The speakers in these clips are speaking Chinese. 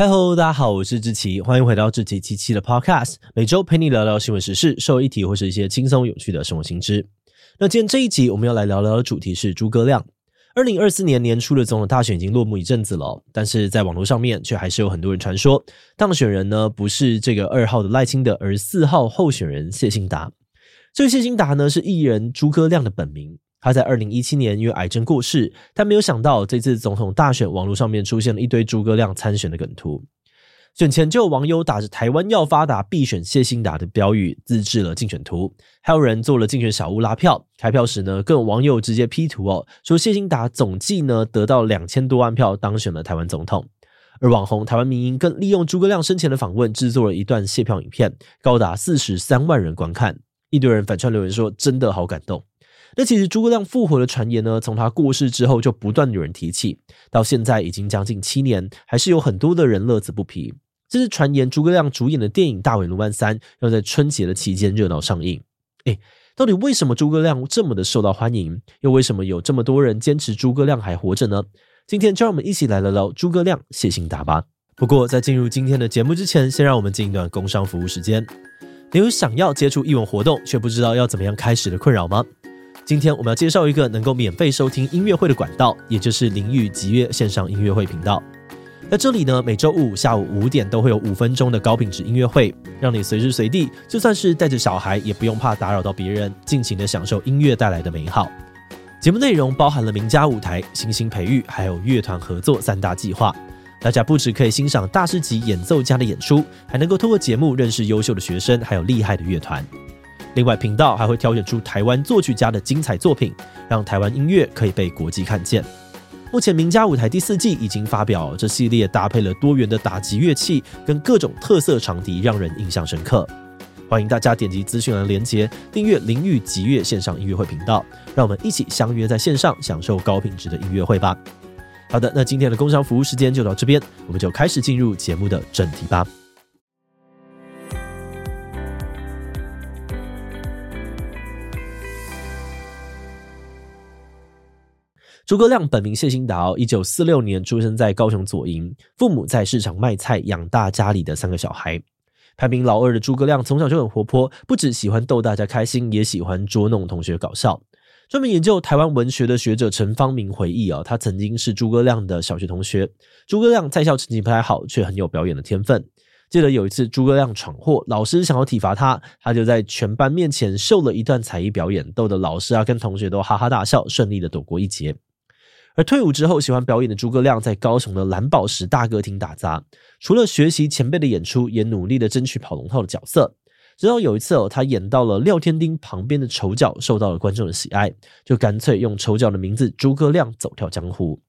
嗨喽，大家好，我是志奇，欢迎回到志奇七七的 Podcast，每周陪你聊聊新闻时事、社会议题或是一些轻松有趣的生活新知。那今天这一集我们要来聊聊的主题是诸葛亮。二零二四年年初的总统大选已经落幕一阵子了，但是在网络上面却还是有很多人传说，当选人呢不是这个二号的赖清德，而四号候选人谢欣达。这个谢欣达呢是艺人诸葛亮的本名。他在二零一七年因为癌症过世，但没有想到这次总统大选，网络上面出现了一堆诸葛亮参选的梗图。选前就有网友打着“台湾要发达，必选谢欣达”的标语，自制了竞选图，还有人做了竞选小物拉票。开票时呢，更有网友直接 P 图哦，说谢欣达总计呢得到两千多万票，当选了台湾总统。而网红台湾民音更利用诸葛亮生前的访问，制作了一段谢票影片，高达四十三万人观看。一堆人反串留言说：“真的好感动。”那其实诸葛亮复活的传言呢，从他过世之后就不断有人提起，到现在已经将近七年，还是有很多的人乐此不疲。这是传言诸葛亮主演的电影《大尾鲈鳗三》要在春节的期间热闹上映。诶，到底为什么诸葛亮这么的受到欢迎？又为什么有这么多人坚持诸葛亮还活着呢？今天就让我们一起来聊聊诸葛亮谢欣达吧。不过在进入今天的节目之前，先让我们进一段工商服务时间。你有想要接触艺文活动却不知道要怎么样开始的困扰吗？今天我们要介绍一个能够免费收听音乐会的管道，也就是林育击乐线上音乐会频道。在这里呢，每周五下午五点都会有五分钟的高品质音乐会，让你随时随地，就算是带着小孩，也不用怕打扰到别人，尽情的享受音乐带来的美好。节目内容包含了名家舞台、新星培育，还有乐团合作三大计划。大家不只可以欣赏大师级演奏家的演出，还能够透过节目认识优秀的学生，还有厉害的乐团。另外，频道还会挑选出台湾作曲家的精彩作品，让台湾音乐可以被国际看见。目前，名家舞台第四季已经发表，这系列搭配了多元的打击乐器跟各种特色长笛，让人印象深刻。欢迎大家点击资讯栏连结，订阅林玉吉乐线上音乐会频道，让我们一起相约在线上享受高品质的音乐会吧。好的，那今天的工商服务时间就到这边，我们就开始进入节目的正题吧。诸葛亮本名谢兴达，一九四六年出生在高雄左营，父母在市场卖菜养大家里的三个小孩。排名老二的诸葛亮从小就很活泼，不只喜欢逗大家开心，也喜欢捉弄同学搞笑。专门研究台湾文学的学者陈方明回忆啊，他曾经是诸葛亮的小学同学。诸葛亮在校成绩不太好，却很有表演的天分。记得有一次诸葛亮闯祸，老师想要体罚他，他就在全班面前秀了一段才艺表演，逗得老师啊跟同学都哈哈大笑，顺利的躲过一劫。而退伍之后，喜欢表演的诸葛亮在高雄的蓝宝石大歌厅打杂，除了学习前辈的演出，也努力的争取跑龙套的角色。直到有一次哦，他演到了廖天丁旁边的丑角，受到了观众的喜爱，就干脆用丑角的名字诸葛亮走跳江湖。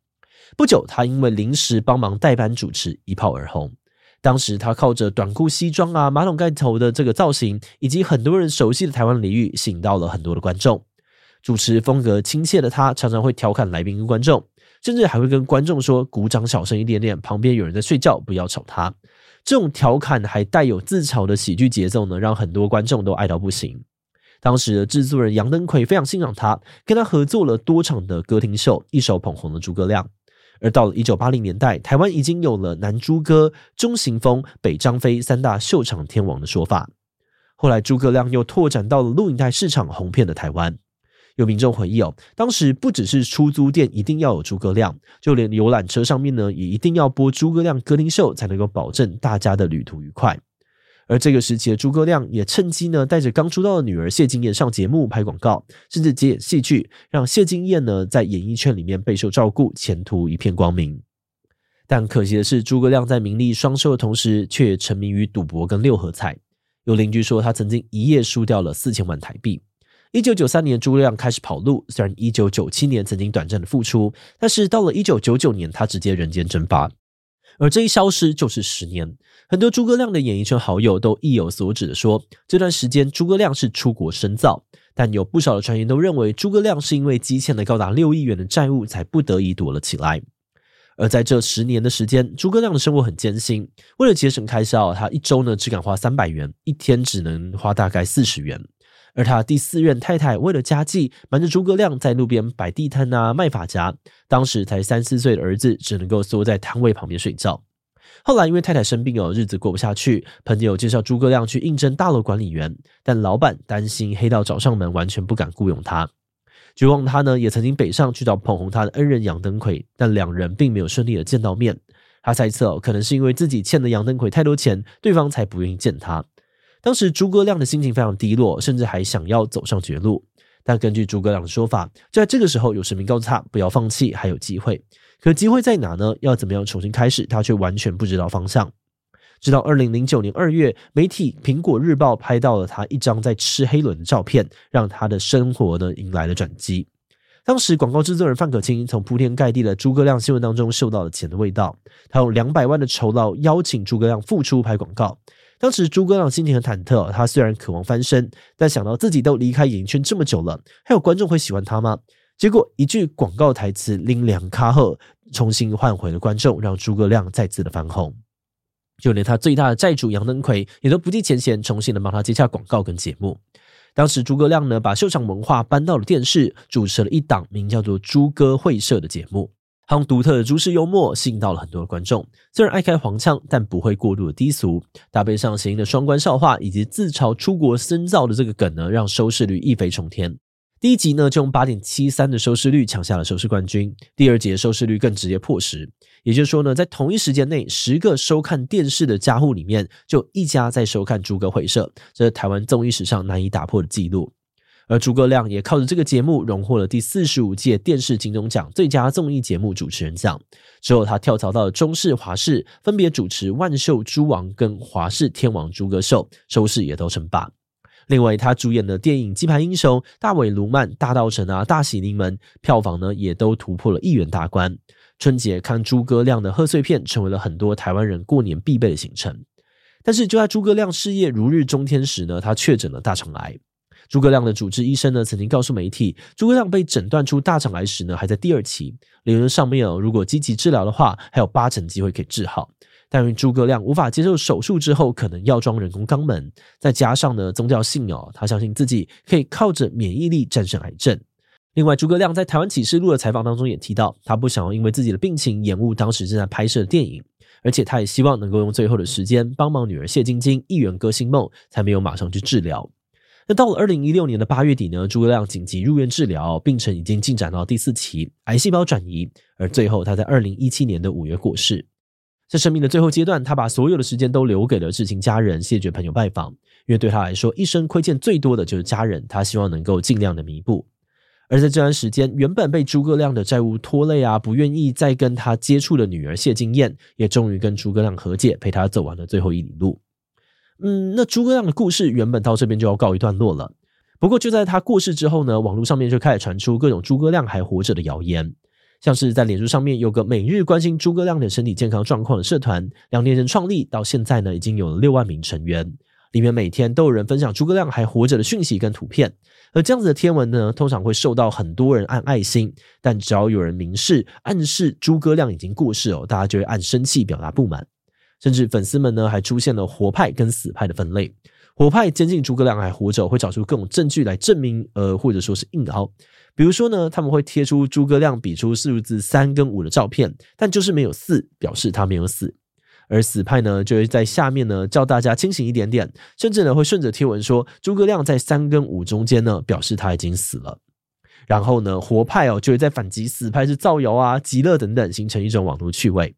不久，他因为临时帮忙代班主持，一炮而红。当时他靠着短裤西装啊、马桶盖头的这个造型，以及很多人熟悉的台湾俚语，吸引到了很多的观众。主持风格亲切的他，常常会调侃来宾跟观众，甚至还会跟观众说：“鼓掌小声一点点，旁边有人在睡觉，不要吵他。”这种调侃还带有自嘲的喜剧节奏呢，让很多观众都爱到不行。当时的制作人杨登魁非常欣赏他，跟他合作了多场的歌厅秀，一手捧红了诸葛亮。而到了一九八零年代，台湾已经有了南诸葛、中行风、北张飞三大秀场天王的说法。后来诸葛亮又拓展到了录影带市场，红遍了台湾。有民众回忆哦，当时不只是出租店一定要有诸葛亮，就连游览车上面呢，也一定要播诸葛亮歌厅秀，才能够保证大家的旅途愉快。而这个时期的诸葛亮也趁机呢，带着刚出道的女儿谢金燕上节目拍广告，甚至接演戏剧，让谢金燕呢在演艺圈里面备受照顾，前途一片光明。但可惜的是，诸葛亮在名利双收的同时，却沉迷于赌博跟六合彩。有邻居说，他曾经一夜输掉了四千万台币。一九九三年，诸葛亮开始跑路。虽然一九九七年曾经短暂的复出，但是到了一九九九年，他直接人间蒸发。而这一消失就是十年。很多诸葛亮的演艺圈好友都意有所指的说，这段时间诸葛亮是出国深造。但有不少的传言都认为，诸葛亮是因为积欠了高达六亿元的债务，才不得已躲了起来。而在这十年的时间，诸葛亮的生活很艰辛。为了节省开销，他一周呢只敢花三百元，一天只能花大概四十元。而他第四任太太为了家计，瞒着诸葛亮在路边摆地摊啊，卖发夹。当时才三四岁的儿子只能够缩在摊位旁边睡觉。后来因为太太生病哦，日子过不下去，朋友介绍诸葛亮去应征大楼管理员，但老板担心黑道找上门，完全不敢雇佣他。绝望他呢，也曾经北上去找捧红他的恩人杨登魁，但两人并没有顺利的见到面。他猜测哦，可能是因为自己欠了杨登魁太多钱，对方才不愿意见他。当时诸葛亮的心情非常低落，甚至还想要走上绝路。但根据诸葛亮的说法，在这个时候，有神明告诉他不要放弃，还有机会。可机会在哪呢？要怎么样重新开始？他却完全不知道方向。直到二零零九年二月，媒体《苹果日报》拍到了他一张在吃黑轮的照片，让他的生活呢迎来了转机。当时广告制作人范可清从铺天盖地的诸葛亮新闻当中嗅到了钱的味道，他用两百万的酬劳邀请诸葛亮复出拍广告。当时诸葛亮心情很忐忑，他虽然渴望翻身，但想到自己都离开演艺圈这么久了，还有观众会喜欢他吗？结果一句广告台词“拎凉卡赫”重新换回了观众，让诸葛亮再次的翻红。就连他最大的债主杨登魁也都不计前嫌，重新的帮他接下广告跟节目。当时诸葛亮呢，把秀场文化搬到了电视，主持了一档名叫做《诸葛会社》的节目。他用独特的诸事幽默吸引到了很多的观众，虽然爱开黄腔，但不会过度的低俗。搭配上谐音的双关笑话以及自嘲出国深造的这个梗呢，让收视率一飞冲天。第一集呢就用八点七三的收视率抢下了收视冠军，第二集的收视率更直接破十。也就是说呢，在同一时间内，十个收看电视的家户里面，就一家在收看诸葛会社，这是台湾综艺史上难以打破的记录。而诸葛亮也靠着这个节目荣获了第四十五届电视金钟奖最佳综艺节目主持人奖。之后，他跳槽到了中视、华视，分别主持《万秀诸王》跟《华视天王诸葛秀》，收视也都称霸。另外，他主演的电影《鸡排英雄》、《大尾卢曼》、《大稻城》啊、《大喜临门》，票房呢也都突破了亿元大关。春节看诸葛亮的贺岁片，成为了很多台湾人过年必备的行程。但是，就在诸葛亮事业如日中天时呢，他确诊了大肠癌。诸葛亮的主治医生呢，曾经告诉媒体，诸葛亮被诊断出大肠癌时呢，还在第二期，理论上面哦，如果积极治疗的话，还有八成机会可以治好。但因诸葛亮无法接受手术之后可能要装人工肛门，再加上呢宗教信哦，他相信自己可以靠着免疫力战胜癌症。另外，诸葛亮在台湾启示录的采访当中也提到，他不想要因为自己的病情延误当时正在拍摄的电影，而且他也希望能够用最后的时间帮忙女儿谢晶晶一圆歌星梦，才没有马上去治疗。那到了二零一六年的八月底呢，诸葛亮紧急入院治疗，病程已经进展到第四期，癌细胞转移，而最后他在二零一七年的五月过世。在生命的最后阶段，他把所有的时间都留给了至亲家人，谢绝朋友拜访，因为对他来说，一生亏欠最多的就是家人，他希望能够尽量的弥补。而在这段时间，原本被诸葛亮的债务拖累啊，不愿意再跟他接触的女儿谢金燕，也终于跟诸葛亮和解，陪他走完了最后一里路。嗯，那诸葛亮的故事原本到这边就要告一段落了。不过就在他过世之后呢，网络上面就开始传出各种诸葛亮还活着的谣言，像是在脸书上面有个每日关心诸葛亮的身体健康状况的社团，两年前创立到现在呢，已经有了六万名成员，里面每天都有人分享诸葛亮还活着的讯息跟图片。而这样子的贴文呢，通常会受到很多人按爱心，但只要有人明示暗示诸葛亮已经过世哦，大家就会按生气表达不满。甚至粉丝们呢，还出现了活派跟死派的分类。活派坚信诸葛亮还活着，会找出各种证据来证明，呃，或者说是硬凹。比如说呢，他们会贴出诸葛亮比出数字三跟五的照片，但就是没有四，表示他没有死。而死派呢，就会在下面呢叫大家清醒一点点，甚至呢会顺着贴文说诸葛亮在三跟五中间呢，表示他已经死了。然后呢，活派哦就会在反击死派是造谣啊、极乐等等，形成一种网络趣味。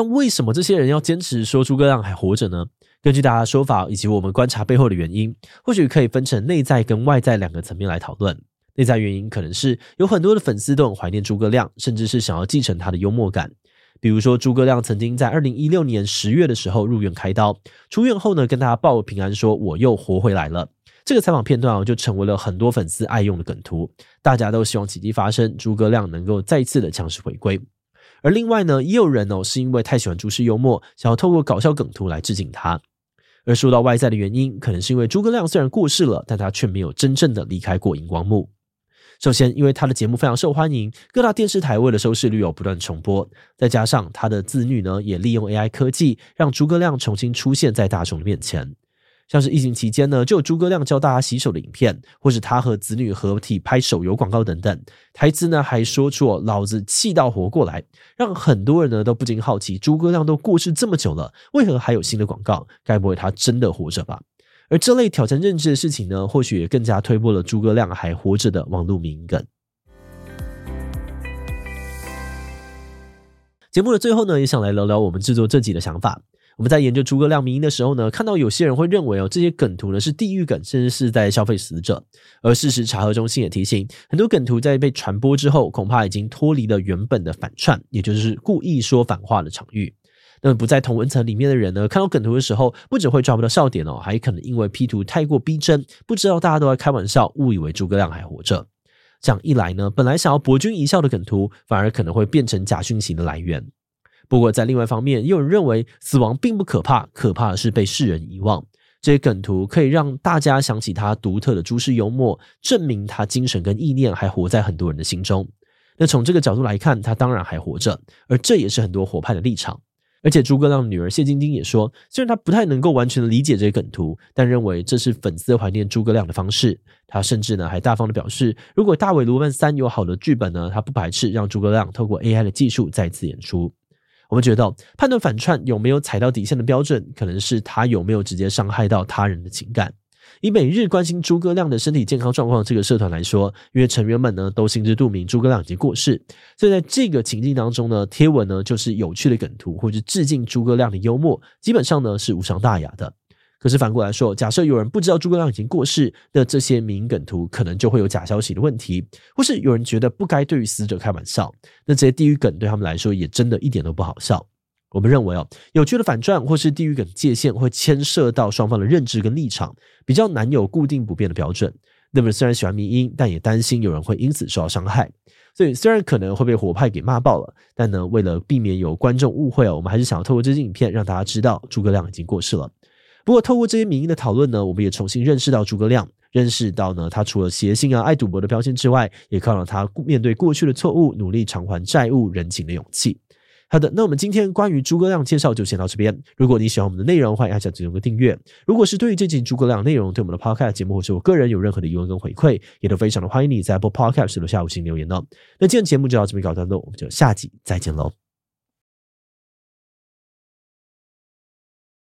但为什么这些人要坚持说诸葛亮还活着呢？根据大家说法以及我们观察背后的原因，或许可以分成内在跟外在两个层面来讨论。内在原因可能是有很多的粉丝都很怀念诸葛亮，甚至是想要继承他的幽默感。比如说，诸葛亮曾经在二零一六年十月的时候入院开刀，出院后呢，跟大家报平安说我又活回来了。这个采访片段啊，就成为了很多粉丝爱用的梗图，大家都希望奇迹发生，诸葛亮能够再次的强势回归。而另外呢，也有人哦，是因为太喜欢朱氏幽默，想要透过搞笑梗图来致敬他。而说到外在的原因，可能是因为诸葛亮虽然过世了，但他却没有真正的离开过荧光幕。首先，因为他的节目非常受欢迎，各大电视台为了收视率有不断重播，再加上他的子女呢，也利用 AI 科技，让诸葛亮重新出现在大众面前。像是疫情期间呢，就有诸葛亮教大家洗手的影片，或是他和子女合体拍手游广告等等。台词呢还说出“老子气到活过来”，让很多人呢都不禁好奇：诸葛亮都过世这么久了，为何还有新的广告？该不会他真的活着吧？而这类挑战认知的事情呢，或许也更加推波了诸葛亮还活着的网络名梗。节目的最后呢，也想来聊聊我们制作这集的想法。我们在研究诸葛亮迷因的时候呢，看到有些人会认为哦，这些梗图呢是地狱梗，甚至是在消费死者。而事实查核中心也提醒，很多梗图在被传播之后，恐怕已经脱离了原本的反串，也就是故意说反话的场域。那么不在同文层里面的人呢，看到梗图的时候，不只会抓不到笑点哦，还可能因为 P 图太过逼真，不知道大家都在开玩笑，误以为诸葛亮还活着。这样一来呢，本来想要博君一笑的梗图，反而可能会变成假讯息的来源。不过，在另外一方面，也有人认为死亡并不可怕，可怕的是被世人遗忘。这些梗图可以让大家想起他独特的诸事幽默，证明他精神跟意念还活在很多人的心中。那从这个角度来看，他当然还活着，而这也是很多活派的立场。而且，诸葛亮的女儿谢晶晶也说，虽然他不太能够完全的理解这些梗图，但认为这是粉丝怀念诸葛亮的方式。他甚至呢还大方的表示，如果大尾鲈鳗三有好的剧本呢，他不排斥让诸葛亮透过 AI 的技术再次演出。我们觉得判断反串有没有踩到底线的标准，可能是他有没有直接伤害到他人的情感。以每日关心诸葛亮的身体健康状况这个社团来说，因为成员们呢都心知肚明诸葛亮已经过世，所以在这个情境当中呢，贴文呢就是有趣的梗图或者致敬诸葛亮的幽默，基本上呢是无伤大雅的。可是反过来说，假设有人不知道诸葛亮已经过世，那这些迷因梗图可能就会有假消息的问题，或是有人觉得不该对于死者开玩笑，那这些地狱梗对他们来说也真的一点都不好笑。我们认为哦，有趣的反转或是地狱梗界限会牵涉到双方的认知跟立场，比较难有固定不变的标准。那么虽然喜欢迷音，但也担心有人会因此受到伤害，所以虽然可能会被火派给骂爆了，但呢，为了避免有观众误会哦，我们还是想要透过这支影片让大家知道诸葛亮已经过世了。不过，透过这些迷因的讨论呢，我们也重新认识到诸葛亮，认识到呢，他除了邪性啊、爱赌博的标签之外，也看到他面对过去的错误，努力偿还债务人情的勇气。好的，那我们今天关于诸葛亮介绍就先到这边。如果你喜欢我们的内容，欢迎按下这个订阅。如果是对于这集诸葛亮内容，对我们的 Podcast 节目或是我个人有任何的疑问跟回馈，也都非常的欢迎你在 Apple Podcast 留下五星留言哦。那今天节目就到这边告一段落，我们就下集再见喽。